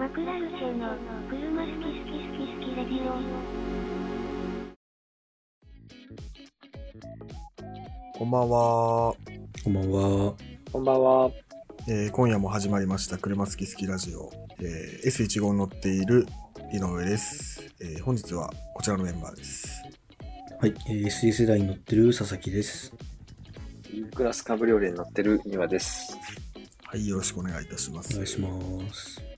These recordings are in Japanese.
マクラルチェの車好き好き好き好きレディオ。こんばんは。こんばんは。こんばんは。えー、今夜も始まりました車好き好きラジオ。えー、S15 に乗っている井上です、えー。本日はこちらのメンバーです。はい、えー、SD 世代に乗ってる佐々木です。クラスカブリオレに乗ってる庭です。はい、よろしくお願いいたします。お願いします。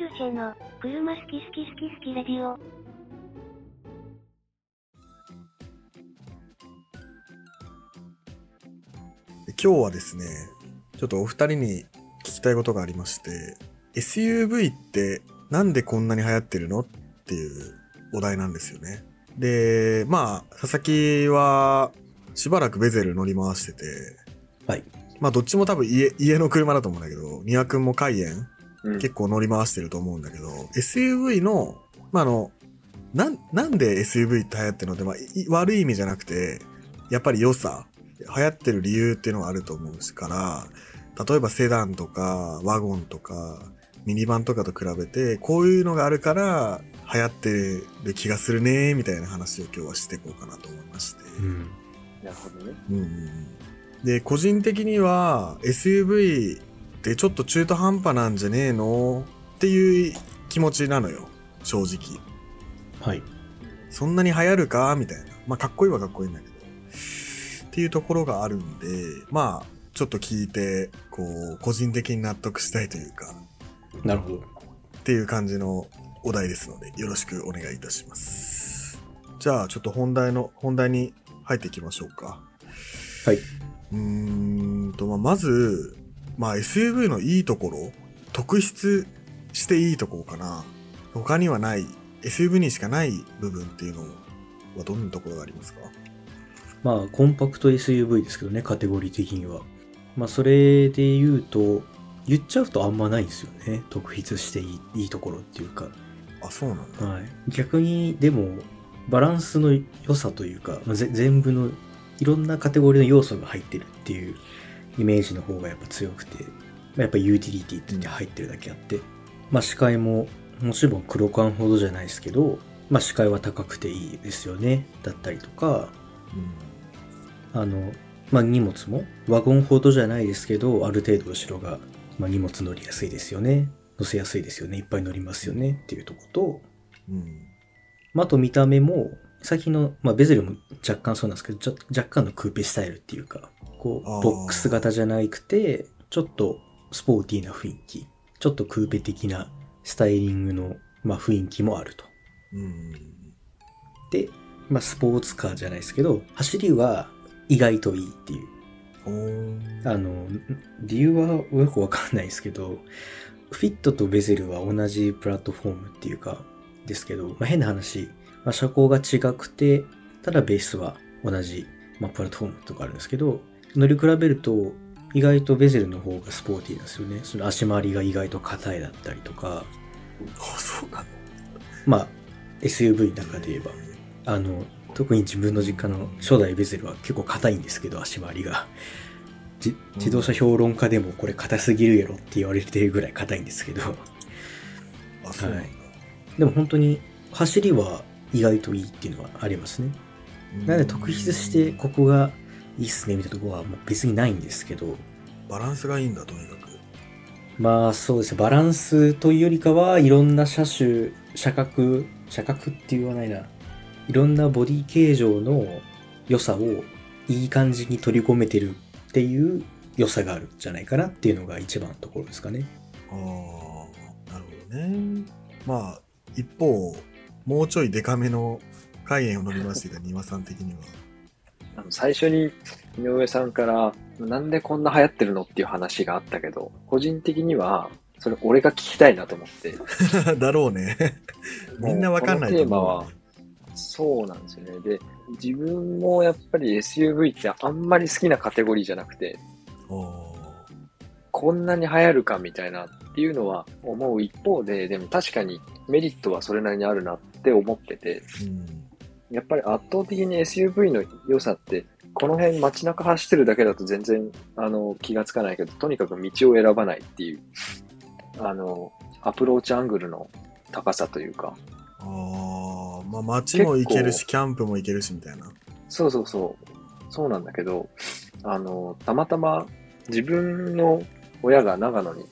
ルチェの車好き好き好き好きレディオ。今日はですね、ちょっとお二人に聞きたいことがありまして、SUV ってなんでこんなに流行ってるのっていうお題なんですよね。で、まあ、佐々木はしばらくベゼル乗り回してて、はい。まあどっちも多分家、家の車だと思うんだけど、庭くんもカイエンうん、結構乗り回してると思うんだけど、SUV の、まあ、あの、なん、なんで SUV って流行ってるのって、まあ、い悪い意味じゃなくて、やっぱり良さ、流行ってる理由っていうのがあると思うしから、例えばセダンとか、ワゴンとか、ミニバンとかと比べて、こういうのがあるから、流行ってる気がするね、みたいな話を今日はしていこうかなと思いまして。うん。なるほどね。うんうんうんで、個人的には SUV ってちょっと中途半端なんじゃねえの？っていう気持ちなのよ、正直。はい。そんなに流行るか？みたいな。まあ、かっこいいはかっこいいんだけど。っていうところがあるんで、まあ、ちょっと聞いて、こう、個人的に納得したいというか、なるほど。っていう感じのお題ですので、よろしくお願いいたします。じゃあ、ちょっと本題の、本題に入っていきましょうか。はい。うーんと、まあ、まず、まあ、SUV のいいところ、特筆していいところかな。他にはない、SUV にしかない部分っていうのはどんなところがありますか？まあ、コンパクト SUV ですけどね、カテゴリー的には。まあ、それで言うと、言っちゃうとあんまないんですよね。特筆していいいいところっていうか。あ、そうなんだ。はい。逆に、でも、バランスの良さというか、まあ、ぜ全部のいろんなカテゴリーの要素が入ってるっていうイメージの方がやっぱ強くて、まあやっぱユーティリティって入ってるだけあって、まあ視界ももちろん黒缶ほどじゃないですけど、まあ視界は高くていいですよね。だったりとか、あの、まあ荷物もワゴンほどじゃないですけど、ある程度後ろが、まあ荷物乗りやすいですよね。乗せやすいですよね。いっぱい乗りますよねっていうとこと、うん。うん。まあ、あと見た目も、最近の、まあ、ベゼルも若干そうなんですけど、ちょ若干のクーペスタイルっていうか、こう、ボックス型じゃなくて、ちょっとスポーティーな雰囲気、ちょっとクーペ的なスタイリングの、まあ、雰囲気もあると。うん。で、まあ、スポーツカーじゃないですけど、走りは意外といいっていう。あの、理由はよくわかんないですけど、フィットとベゼルは同じプラットフォームっていうか、ですけど、まあ、変な話、まあ、車高が違くて、ただベースは同じ、まあ、プラットフォームとかあるんですけど、乗り比べると、意外とベゼルの方がスポーティーなんですよね。その足回りが意外と硬いだったりとか、あ、そうなの？まあ、SUV の中で言えば、あの、特に自分の実家の初代ベゼルは結構硬いんですけど、足回りが。じ自動車評論家でもこれ硬すぎるやろって言われてるぐらい硬いんですけど、あ、そうなんだ。でも本当に走りは意外といいっていうのはありますね。なので特筆してここがいいっすねみたいなところはもう別にないんですけど、バランスがいいんだ、とにかく。まあそうですね、バランスというよりかはいろんな車種、車格、車格って言わないな。いろんなボディ形状の良さをいい感じに取り込めてるっていう良さがあるんじゃないかなっていうのが一番のところですかね。ああ、なるほどね。まあ、一方、もうちょいデカめの海塩を乗りましていた庭さん的には。あの最初に井上さんから、なんでこんな流行ってるのっていう話があったけど、個人的には、それ俺が聞きたいなと思って。だろうね。みんなわかんないとこのテーマは思う、そうなんですよね。で、自分もやっぱり SUV ってあんまり好きなカテゴリーじゃなくて、おこんなに流行るかみたいなっていうのは思う一方で、でも確かにメリットはそれなりにあるなって思ってて、ーうん。やっぱり圧倒的に SUV の良さって、この辺街中走ってるだけだと全然、あの、気がつかないけど、とにかく道を選ばないっていう、あの、アプローチアングルの高さというか、ああ、まあ街も行けるし、キャンプも行けるしみたいな。そうそうそう。そうなんだけど、あの、たまたま自分の親が長野に、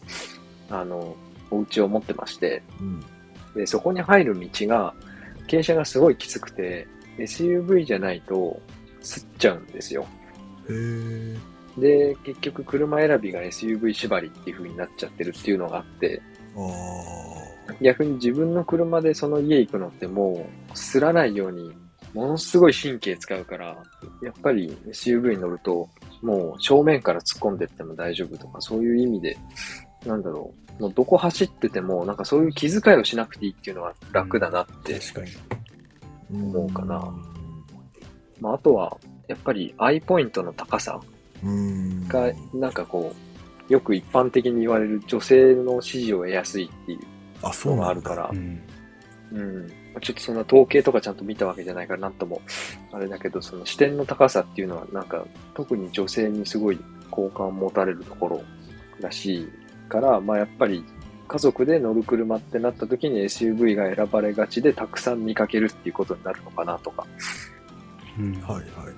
あの、お家を持ってまして、うん。で、そこに入る道が、傾斜がすごいきつくて、SUV じゃないと、すっちゃうんですよ。で、結局車選びが SUV 縛りっていう風になっちゃってるっていうのがあって、あ逆に自分の車でその家行くのってもう、すらないように、ものすごい神経使うから、やっぱり SUV に乗ると、もう正面から突っ込んでっても大丈夫とか、そういう意味で、なんだろう、もうどこ走ってても、なんかそういう気遣いをしなくていいっていうのは楽だなって、確かに。あ。思うかなまあ、あとは、やっぱりアイポイントの高さうん。が、なんかこう、よく一般的に言われる女性の支持を得やすいっていうあ、そのうなんだ。があるからう、ん。うん。ちょっとそんな統計とかちゃんと見たわけじゃないからなんとも、あれだけど、その視点の高さっていうのは、なんか、特に女性にすごい好感を持たれるところらしいから、まあやっぱり、家族で乗る車ってなった時に SUV が選ばれがちでたくさん見かけるっていうことになるのかなとか。うん。はいはいはい。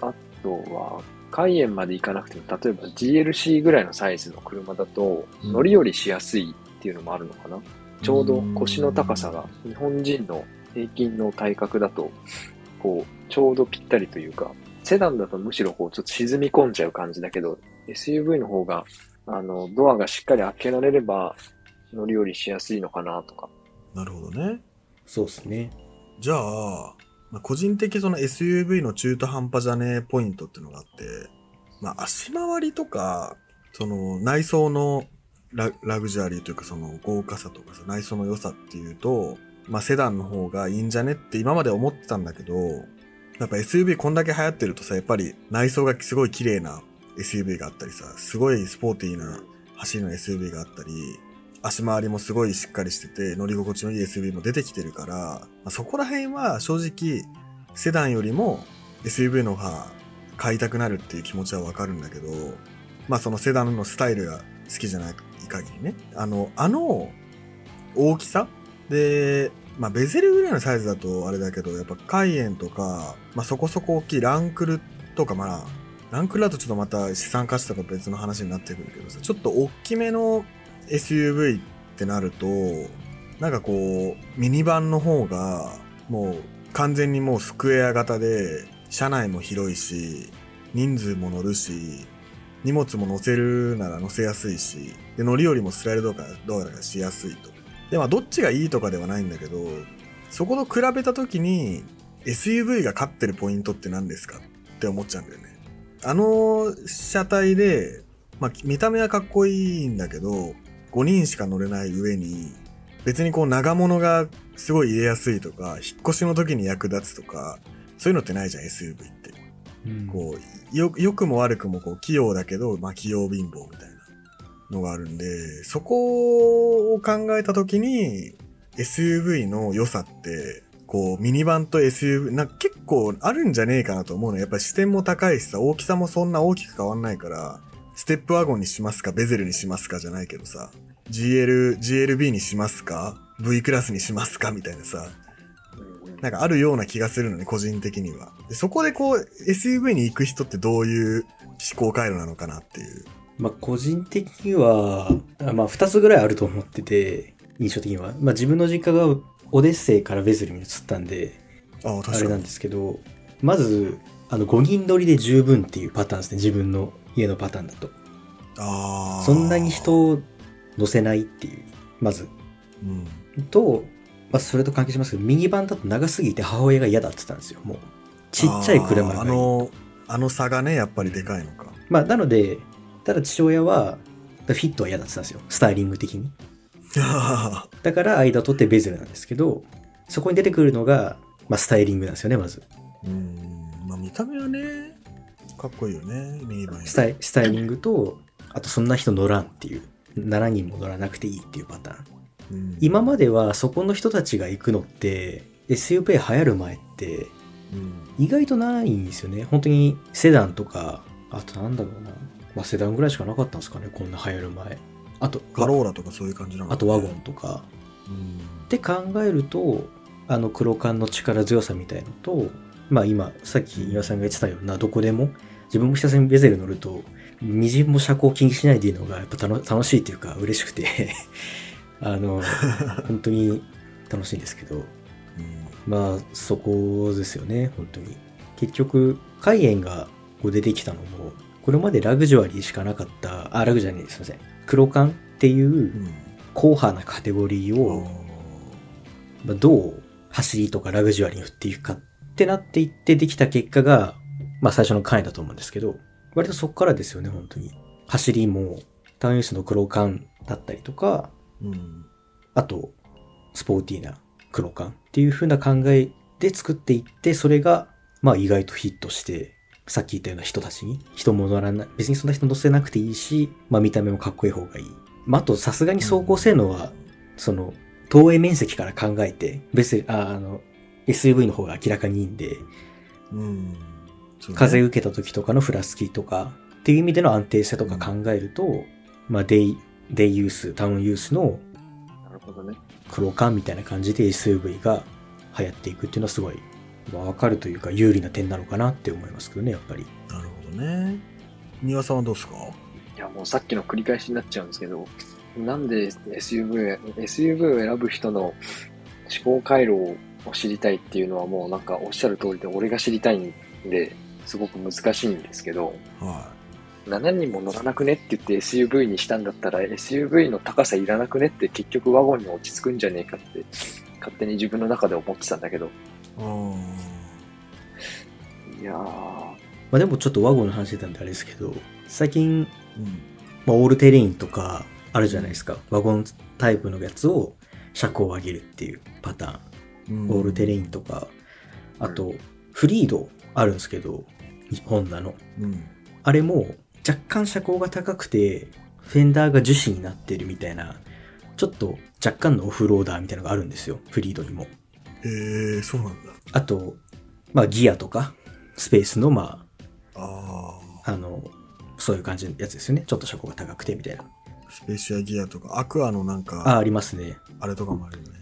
あとは、海縁まで行かなくても、例えば GLC ぐらいのサイズの車だと、うん乗り降りしやすいっていうのもあるのかな。ちょうど腰の高さが日本人の平均の体格だと、こう、ちょうどぴったりというか、セダンだとむしろこう、ちょっと沈み込んじゃう感じだけど、SUV の方が、あの、ドアがしっかり開けられれば、乗り降りしやすいのかなとか。なるほどね。そうですね。じゃあ、まあ、個人的その SUV の中途半端じゃねえポイントっていうのがあって、まあ、足回りとか、その内装のララグジュアリーというかその豪華さとかさ、内装の良さっていうと、まあ、セダンの方がいいんじゃねって今まで思ってたんだけど、やっぱ SUV こんだけ流行ってるとさ、やっぱり内装がすごい綺麗な SUV があったりさ、すごいスポーティーな走りの SUV があったり、足回りもすごいしっかりしてて、乗り心地のいい SUV も出てきてるから、まあ、そこら辺は正直、セダンよりも SUV の方が買いたくなるっていう気持ちはわかるんだけど、まあそのセダンのスタイルが好きじゃない限りね、あの、あの大きさ？で、まあベゼルぐらいのサイズだとあれだけど、やっぱカイエンとか、まあそこそこ大きいランクルとかまあ、ランクルだとちょっとまた資産価値とか別の話になってくるけどさ、ちょっと大きめの SUV ってなると、なんかこう、ミニバンの方が、もう完全にもうスクエア型で、車内も広いし、人数も乗るし、荷物も乗せるなら乗せやすいし、で乗り降りもスライドとかどうだかしやすいと。で、まあどっちがいいとかではないんだけど、そこと比べた時に SUV が勝ってるポイントって何ですかって思っちゃうんだよね。あの車体で、まあ見た目はかっこいいんだけど、5人しか乗れない上に、別にこう長物がすごい入れやすいとか、引っ越しの時に役立つとか、そういうのってないじゃん、SUV って。うんこう、よ、良くも悪くもこう、器用だけど、まあ、器用貧乏みたいなのがあるんで、そこを考えたときに、SUV の良さって、こう、ミニバンと SUV、な結構あるんじゃねえかなと思うの。やっぱり視点も高いしさ、大きさもそんな大きく変わんないから、ステップワゴンにしますか、ベゼルにしますかじゃないけどさ、GL、GLB にしますか ?V クラスにしますかみたいなさ、なんかあるような気がするのね、個人的には。でそこでこう、SUV に行く人ってどういう思考回路なのかなっていう。まあ、個人的には、まあ、二つぐらいあると思ってて、印象的には。まあ、自分の実家がオデッセイからベゼルに移ったんで、ああ。れなんですけど、まず、あの、5人乗りで十分っていうパターンですね。自分の家のパターンだと。ああ。そんなに人を乗せないっていう、まず。うん。と、まあ、それと関係しますけど、ミニバンだと長すぎて母親が嫌だって言ってたんですよ。もう。ちっちゃい車が。あの、あの差がね、やっぱりでかいのか。まあ、なので、ただ父親は、フィットは嫌だって言ってたんですよ。スタイリング的に。だから間を取ってベゼルなんですけど、そこに出てくるのが、まあ、スタイリングなんですよね、まず。うん。まあ見た目はね、かっこいいよね、ミニバンスタイスタイリングと、あとそんな人乗らんっていう。7人も乗らなくていいっていうパターン。うん今まではそこの人たちが行くのって、SUV 流行る前って、うん。意外とないんですよね。本当にセダンとか、あとなんだろうな。まあセダンぐらいしかなかったんですかね、こんな流行る前。あと、カローラとかそういう感じなのあとワゴン。とか。うん。って考えると、あの黒缶の力強さみたいのと、まあ今、さっき岩さんが言ってたような、どこでも、自分もひたすらベゼル乗ると、みじんも車高気にしないでいいのが、やっぱ楽楽しいっていうか、嬉しくて、あの、本当に楽しいんですけど、うんまあ、そこですよね、本当に。結局、海縁がこう出てきたのも、これまでラグジュアリーしかなかった、あ、ラグジュアリーすいません。黒缶っていううん。硬派なカテゴリーを、まあ、どう走りとかラグジュアリーに振っていくかってなっていってできた結果が、まあ最初の回だと思うんですけど、割とそこからですよね、本当に。走りも、タウンユースの黒缶だったりとか、うん。あと、スポーティーな黒缶っていう風な考えで作っていって、それが、まあ意外とヒットして、さっき言ったような人たちに、人も乗らない、別にそんな人乗せなくていいし、まあ見た目もかっこいい方がいい。まああと、さすがに走行性能は、その、投影面積から考えて、別に、ああの、SUV の方が明らかにいいんで、うん。風受けた時とかのフラスキとか、っていう意味での安定性とか考えると、まあデイ、デイユース、タウンユースのなるほどね。黒缶みたいな感じで SUV が流行っていくっていうのはすごいわかるというか有利な点なのかなって思いますけどね、やっぱり。なるほどね。庭さんはどうですか？いや、もうさっきの繰り返しになっちゃうんですけど、なんで SUV、SUV を選ぶ人の思考回路を知りたいっていうのはもうなんかおっしゃる通りで俺が知りたいんで、すごく難しいんですけど、は7人も乗らなくねって言って SUV にしたんだったら SUV の高さいらなくねって結局ワゴンに落ち着くんじゃねえかって勝手に自分の中で思ってたんだけど、い。やー、まあでもちょっとワゴンの話してたんであれですけど、最近、ーうん。まあ、オールテレインとかあるじゃないですか。ワゴンタイプのやつを車高を上げるっていうパターン。うんオールテレインとか、あと、フリードあるんですけど、ホンダの。うん。あれも若干車高が高くて、フェンダーが樹脂になってるみたいな、ちょっと若干のオフローダーみたいなのがあるんですよ。フリードにも。えー、そうなんだ。あと、まあギアとか、スペースの、まああ、あの、そういう感じのやつですよね。ちょっと車高が高くてみたいな。あ。スペーシアギアとか、アクアのなんか、あ、ありますね。あれとかもあるよね。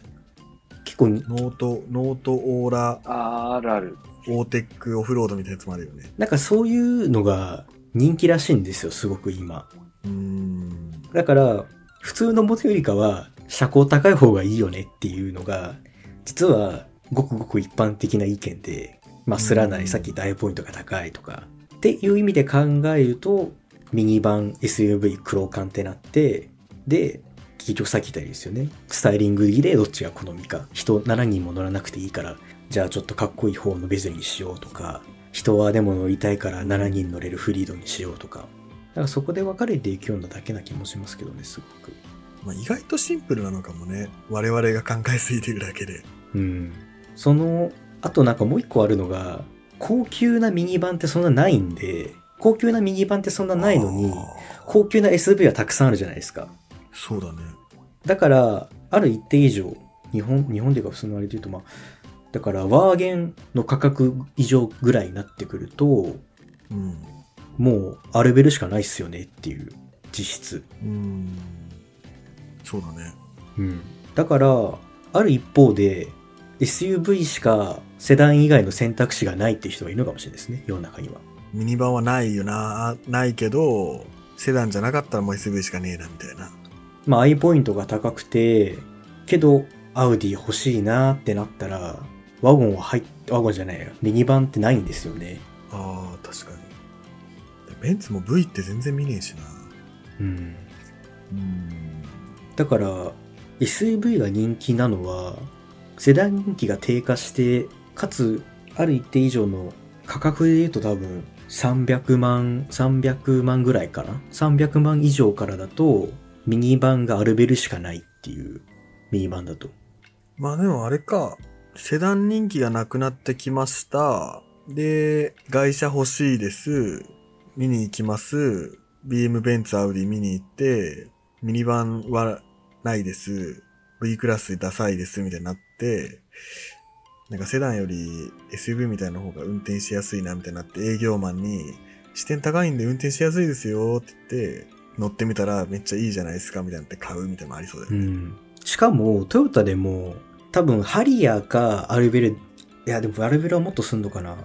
結構、ノート、ノートオーラ、あーあるある。オーテックオフロードみたいなやつもあるよね。なんかそういうのが人気らしいんですよ、すごく今。うーん。だから、普通のモデルよりかは、車高高い方がいいよねっていうのが、実は、ごくごく一般的な意見で、まあ、すらない、うんさっき大ポイントが高いとか、っていう意味で考えると、ミニバン SUV 黒缶ってなって、で、結局さっき言ったようにですよね。スタイリングでどっちが好みか。人7人も乗らなくていいから、じゃあちょっとかっこいい方のベゼルにしようとか、人はでも乗りたいから7人乗れるフリードにしようとか。だからそこで分かれていくようなだけな気もしますけどね、すごく。まあ、意外とシンプルなのかもね。我々が考えすぎてるだけで。うん。その、あとなんかもう一個あるのが、高級なミニバンってそんなないんで、高級なミニバンってそんなないのに高級な SUV はたくさんあるじゃないですか。そうだね。だから、ある一定以上、日本、日本でか普通のあれで言うと、まあ、だから、ワーゲンの価格以上ぐらいになってくると、うん。もう、あレベルしかないっすよねっていう、実質。うーん。そうだね。うん。だから、ある一方で、SUV しかセダン以外の選択肢がないっていう人がいるのかもしれないですね、世の中には。ミニバンはないよな。ないけど、セダンじゃなかったらもう SUV しかねえな、みたいな。まあ、アイポイントが高くて、けど、アウディ欲しいなってなったら、ワゴンは入っ、ワゴンじゃないよ。ミニバンってないんですよね。ああ、確かに。ベンツも V って全然見ねえしな。うん。うん。だから、SUV が人気なのは、セダン人気が低下して、かつ、ある一定以上の価格で言うと多分、300万、300万ぐらいかな ?300 万以上からだと、ミニバンがアルベルしかないっていう、ミニバンだと。まあでもあれか、セダン人気がなくなってきました。で、外車欲しいです。見に行きます。BM ベンツアウディ見に行って、ミニバンはないです。V クラスダサいです。みたいになって、なんかセダンより SUV みたいな方が運転しやすいなみたいになって営業マンに視点高いんで運転しやすいですよって言って乗ってみたらめっちゃいいじゃないですかみたいなって買うみたいなのもありそうだよね。うん。しかも、トヨタでも、多分、ハリアーかアルベル、いや、でもアルベルはもっとすんのかな。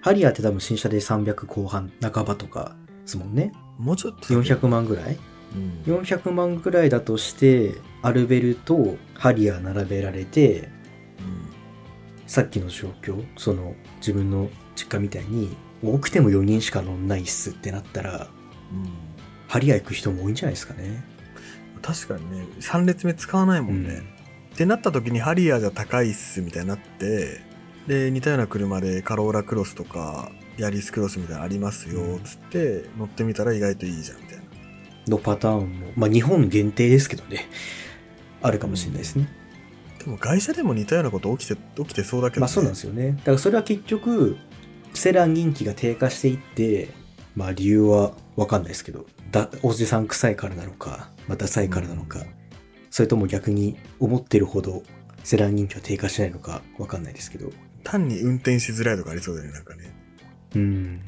ハリアーって多分新車で300後半、半ばとかですもんね。もうちょっと。400万ぐらい？うん。400万ぐらいだとして、アルベルとハリアー並べられて、さっきの状況、その自分の実家みたいに、多くても4人しか乗んないっすってなったら、うん。うんハリアー行く人も多いんじゃないですかね。確かにね、3列目使わないもんね。ってなった時にハリアーじゃ高いっすみたいになって、で、似たような車でカローラクロスとか、ヤリスクロスみたいなのありますよ、つって、乗ってみたら意外といいじゃん。のパターンも、まあ日本限定ですけどね、あるかもしれないですね。でも外車でも似たようなこと起きて、起きてそうだけど、ね。まあそうなんですよね。だからそれは結局、セラン人気が低下していって、まあ理由はわかんないですけど、だ、おじさん臭いからなのか、まあダサいからなのか、それとも逆に思ってるほどセラン人気は低下しないのかわかんないですけど。単に運転しづらいとかありそうだよね、なんかね。うん。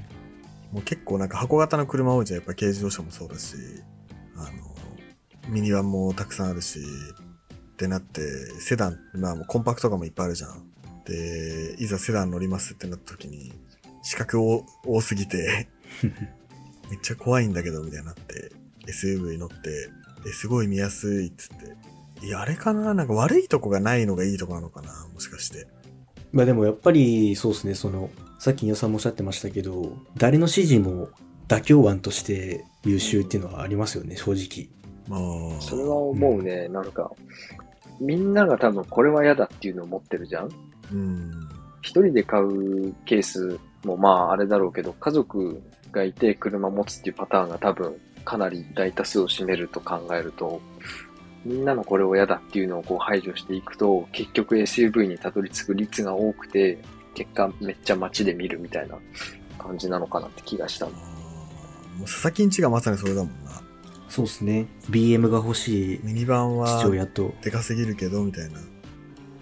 もう結構なんか箱型の車多いじゃん。やっぱ軽自動車もそうだし、あの、ミニバンもたくさんあるし、ってなって、セダン、まあもうコンパクトカーもいっぱいあるじゃん。で、いざセダン乗りますってなった時に、資格多多すぎて、めっちゃ怖いんだけど、みたいになって、SUV 乗って、え、すごい見やすいっつって。いや、あれかな？なんか悪いとこがないのがいいとこなのかな？もしかして。まあでもやっぱりそうですね、その、さっき皆さんもおっしゃってましたけど、誰の指示も妥協案として優秀っていうのはありますよね、正直。まあ、それは思うね。なんか、みんなが多分これは嫌だっていうのを持ってるじゃんうん。一人で買うケースもまああれだろうけど、家族がいて車持つっていうパターンが多分かなり大多数を占めると考えると、みんなのこれを嫌だっていうのをこう排除していくと、結局 SUV にたどり着く率が多くて、結果めっちゃ街で見るみたいな感じなのかなって気がしたもう佐々木んちがまさにそれだもんな。そうですね。BM が欲しいミニバンは父親と、でかすぎるけど、みたいな。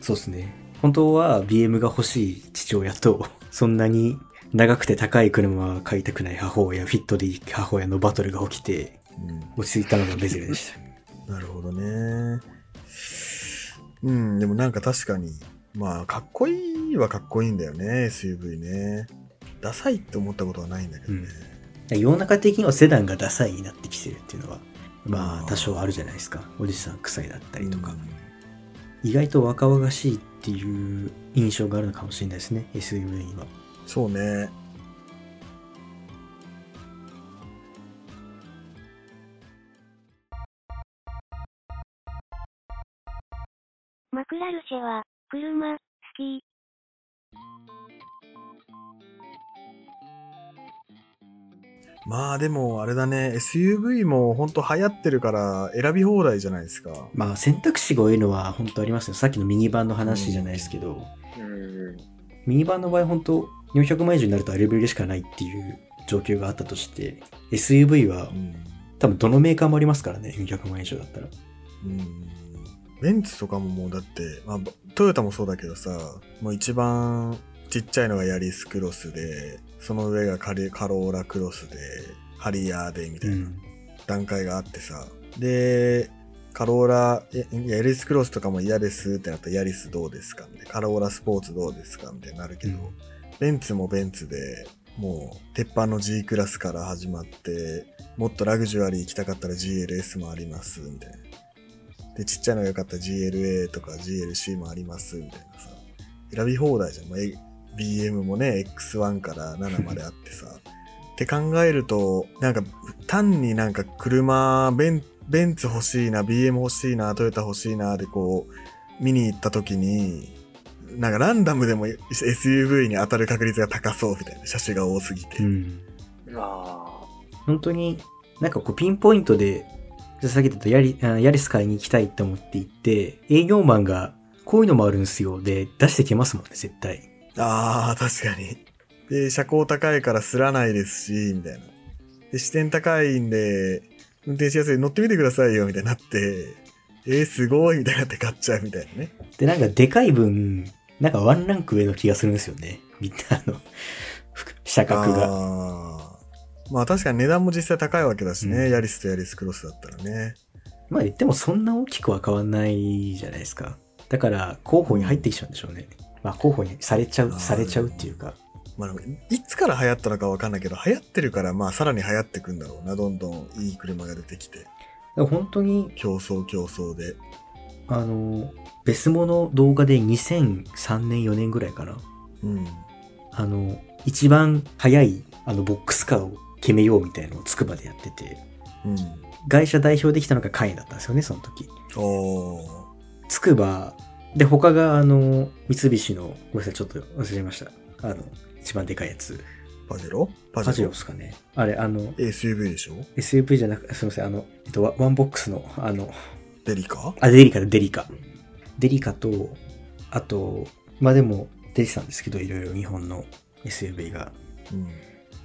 そうですね。本当は BM が欲しい父親と、そんなに長くて高い車は買いたくない母親、フィットでいい母親のバトルが起きて、う落ち着いたのがベゼルでした。ん。なるほどね。うん、でもなんか確かに、まあ、かっこいいはかっこいいんだよね、SUV ね。ダサいって思ったことはないんだけどね。世の中的にはセダンがダサいになってきてるっていうのは、まあ多少あるじゃないですか。おじさん臭いだったりとか。うん意外と若々しいっていう印象があるのかもしれないですね、SUV には。そうね。マクラルシェは、車、好き。まあでもあれだね、SUV も本当流行ってるから選び放題じゃないですか。まあ選択肢が多いのは本当ありますよ。さっきのミニバンの話じゃないですけど、うん。ミニバンの場合本当400万以上になるとレベルしかないっていう状況があったとして、SUV はうん。多分どのメーカーもありますからね、400万以上だったら。うん。ベンツとかももうだって、まあ、トヨタもそうだけどさ、もう一番ちっちゃいのがヤリスクロスで、その上がカリカローラクロスで、ハリアーでみたいな段階があってさ、で、カローラ、えヤリスクロスとかも嫌ですってなったらヤリスどうですか？みたいな。カローラスポーツどうですか？みたいになるけど、うん。ベンツもベンツで、もう鉄板の G クラスから始まって、もっとラグジュアリー行きたかったら GLS もあります、みたいな。で、ちっちゃいのが良かったら GLA とか GLC もあります、みたいなさ。選び放題じゃん。まあ、え BM もね、X1 から7まであってさ。って考えると、なんか単になんか車、ベンベンツ欲しいな、BM 欲しいな、トヨタ欲しいな、でこう、見に行った時に、なんかランダムでも SUV に当たる確率が高そうみたいな車種が多すぎて。うん。あ本当になんかこうピンポイントで、じゃあさっき言ったヤリあヤリス買いに行きたいって思って行って、営業マンがこういうのもあるんですよで出してきますもんね、絶対。ああ、確かに。で、車高高いからすらないですし、みたいな。で、視点高いんで、運転しやすい、乗ってみてくださいよ、みたいになって、えー、すごい、みたいになって買っちゃうみたいなね。で、なんかでかい分、なんかワンランク上の気がするんですよね。みんなあの、ふ車格が。まあ確かに値段も実際高いわけだしね、うんヤリスとヤリスクロスだったらね。まあ言ってもそんな大きくは変わんないじゃないですか。だから候補に入ってきちゃうんでしょうね。まあ候補にされちゃう、されちゃうっていうか。まあいつから流行ったのかわかんないけど、流行ってるから、まあさらに流行ってくんだろうな、どんどんいい車が出てきて。本当に、競争競争で。あの、ベスモの動画で2003年4年ぐらいかな。うん。あの、一番早いあのボックスカーを決めようみたいなのをつくばでやってて、うん。会社代表できたのがカインだったんですよね、その時。つくば、で、他があの、三菱の、ごめんなさい、ちょっと忘れました。あの、一番でかいやつ。パジェロ？パパジェロですかね。あれ、あの、SUV でしょ？SUV じゃなく、すみません、あの、えっと、ワワンボックスの、あの、デリカ？あ、デリカだ、デリカ。デリカと、あと、まあでも、出てたんですけど、いろいろ日本の SUV が。うん。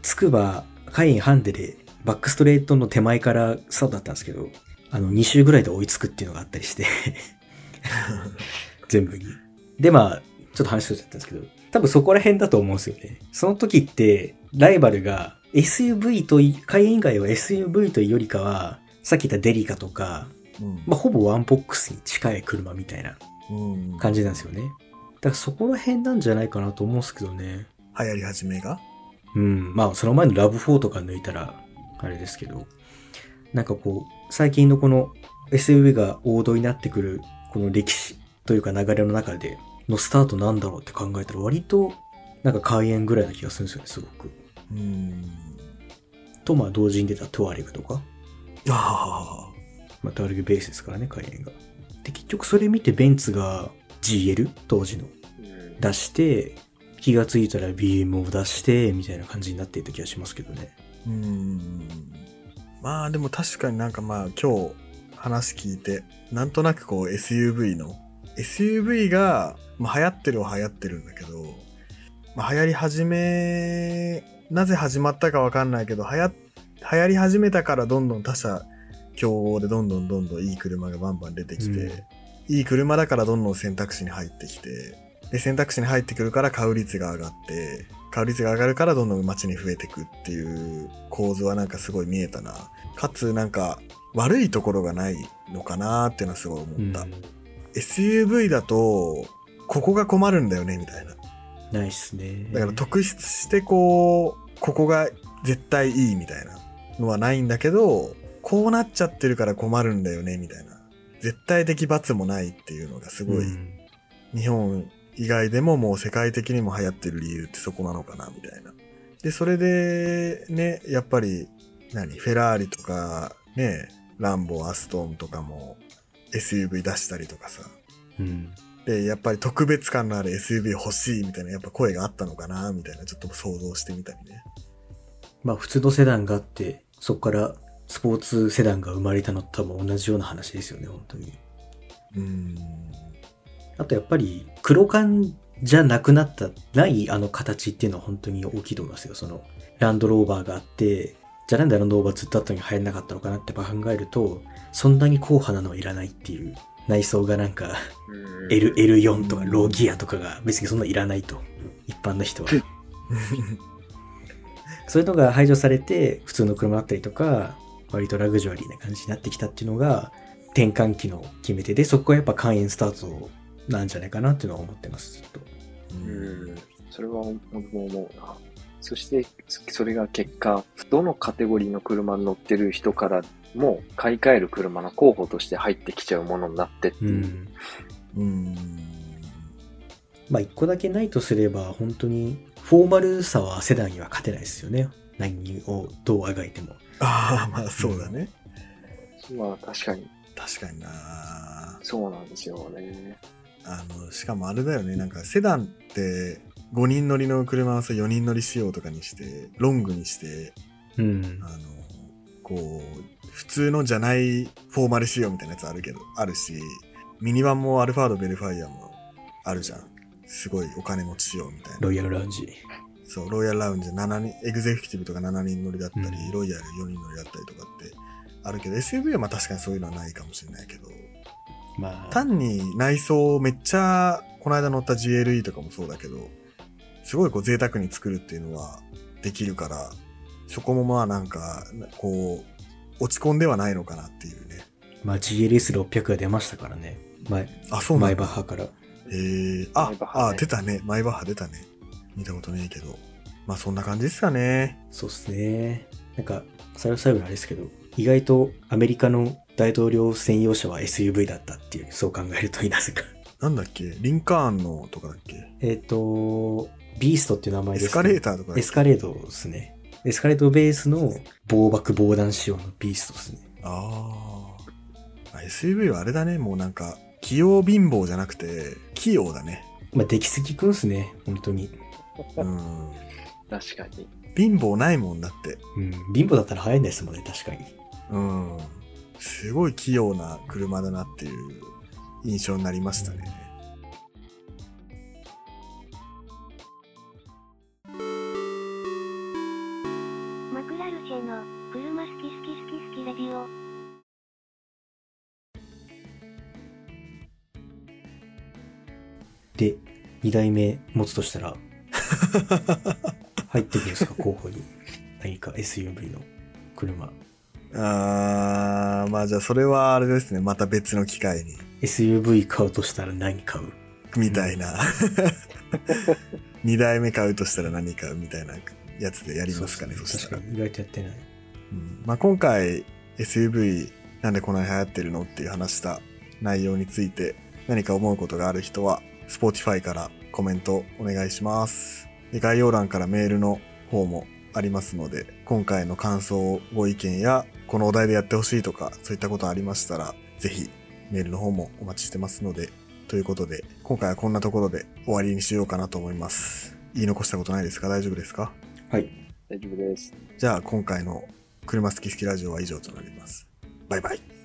つくば、カイエンハンデで、バックストレートの手前からスタートだったんですけど、あの、2周ぐらいで追いつくっていうのがあったりして、全部に。で、まあ、ちょっと話しちゃったんですけど、多分そこら辺だと思うんですよね。その時って、ライバルが SUV とい、カイエン以外は SUV というよりかは、さっき言ったデリカとか、うん。まあ、ほぼワンボックスに近い車みたいなうん。感じなんですよね。だからそこら辺なんじゃないかなと思うんですけどね。流行り始めが？うん。まあ、その前のラブ4とか抜いたら、あれですけど、なんかこう、最近のこの SUV が王道になってくる、この歴史というか流れの中で、のスタートなんだろうって考えたら、割と、なんか開演ぐらいな気がするんですよね、すごく。うん。と、まあ、同時に出たトワレグとか、あまあ、トワレグベースですからね、開演が。で、結局それ見てベンツが GL、当時の、うん出して、気がついたら BM を出して、みたいな感じになっていた気がしますけどね。ーうん。まあでも確かになんかまあ今日話聞いて、なんとなくこう SUV の、SUV が、まあ、流行ってるは流行ってるんだけど、まあ、流行り始め、なぜ始まったかわかんないけど、流行、流行り始めたからどんどん他社競合でどんどんどんどんいい車がバンバン出てきて、うんいい車だからどんどん選択肢に入ってきて、で、選択肢に入ってくるから買う率が上がって、買う率が上がるからどんどん街に増えてくっていう構図はなんかすごい見えたな。かつなんか悪いところがないのかなっていうのはすごい思った。SUV だと、ここが困るんだよね、みたいな。ないっすね。だから特筆してこう、ここが絶対いいみたいなのはないんだけど、こうなっちゃってるから困るんだよね、みたいな。絶対的罰もないっていうのがすごい、うん日本以外でももう世界的にも流行ってる理由ってそこなのかな、みたいな。で、それで、ね、やっぱり、何、フェラーリとか、ね、ランボー、アストーンとかも SUV 出したりとかさ。うん。で、やっぱり特別感のある SUV 欲しいみたいな、やっぱ声があったのかな、みたいな、ちょっと想像してみたりね。まあ普通のセダンがあって、そこからスポーツセダンが生まれたのと多分同じような話ですよね、本当に。うーん。あとやっぱり黒缶じゃなくなった、ないあの形っていうのは本当に大きいと思いますよ。そのランドローバーがあって、じゃあなんでランドローバーずっと後に入らなかったのかなって考えると、そんなに硬派なのはいらないっていう。内装がなんかうん L、L4 とかローギアとかが別にそんないらないと。一般の人は。そういうのが排除されて、普通の車だったりとか、割とラグジュアリーな感じになってきたっていうのが、転換期の決め手で、そこがやっぱ肝炎スタートなんじゃないかなっていうのは思ってます、ずっと。うん、それは僕も思うな。そして、それが結果、どのカテゴリーの車に乗ってる人からも買い替える車の候補として入ってきちゃうものになってってういう。ん。うーん。まあ一個だけないとすれば、本当に、フォーマルさはセダンには勝てないですよね。何をどうあがいても。ああ、まあそうだね。まあ確かに確かになそうなんですよね。あの、しかもあれだよね、なんかセダンって5人乗りの車をさ4人乗り仕様とかにして、ロングにして、うんあ。の、こう、普通のじゃないフォーマル仕様みたいなやつあるけど、あるし、ミニバンもアルファードベルファイアもあるじゃん。すごいお金持ち仕様みたいな。ロイヤルラウンジ。そう、ロイヤルラウンジ7人、エグゼクティブとか7人乗りだったり、うんロイヤル4人乗りだったりとかってあるけど、SUV はまあ確かにそういうのはないかもしれないけど、まあ、単に内装めっちゃ、この間乗った GLE とかもそうだけど、すごいこう贅沢に作るっていうのはできるから、そこもまあなんか、こう、落ち込んではないのかなっていうね。まあ GLS600 が出ましたからね。前、あ、そうなマイ。バッハから。へえあマイバッ、ハねあ、出たね。マイバッハ出たね。見たことねえけど。まあそんな感じですかね。そうっすね。なんか、最後最後にあれですけど、意外とアメリカの大統領専用車は SUV だったっていう、そう考えるといいなぜか。なんだっけ？リンカーンのとかだっけ？えっと、ビーストっていう名前ですエスカレータターとかエスカレートですね。エスカレートベースの防爆防弾仕様のビーストですね。あーあ。SUV はあれだね。もうなんか、器用貧乏じゃなくて、器用だね。まあ、出来すぎくんすね、本当に。うん。確かに。貧乏ないもんだって。うん。貧乏だったら早いんですもんね、確かに。うん。すごい器用な車だなっていう印象になりましたね。マクラルチェの車好き好き好き好きレディオ。で、2代目持つとしたら、入ってくるんですか、候補に。何か SUV の車。あー、まあじゃあそれはあれですね。また別の機会に。SUV 買うとしたら何買う？みたいな。二代目買うとしたら何買うみたいなやつでやりますかね、そそうしたら。意外とやってない。うんまあ、今回 SUV なんでこんなに流行ってるのっていう話した内容について何か思うことがある人は Spotify からコメントお願いします。で概要欄からメールの方もありますので今回の感想ご意見やこのお題でやってほしいとかそういったことありましたらぜひメールの方もお待ちしてますのでということで今回はこんなところで終わりにしようかなと思います。言い残したことないですか？大丈夫ですか？はい。大丈夫です。じゃあ今回の車好き好きラジオは以上となります。バイバイ。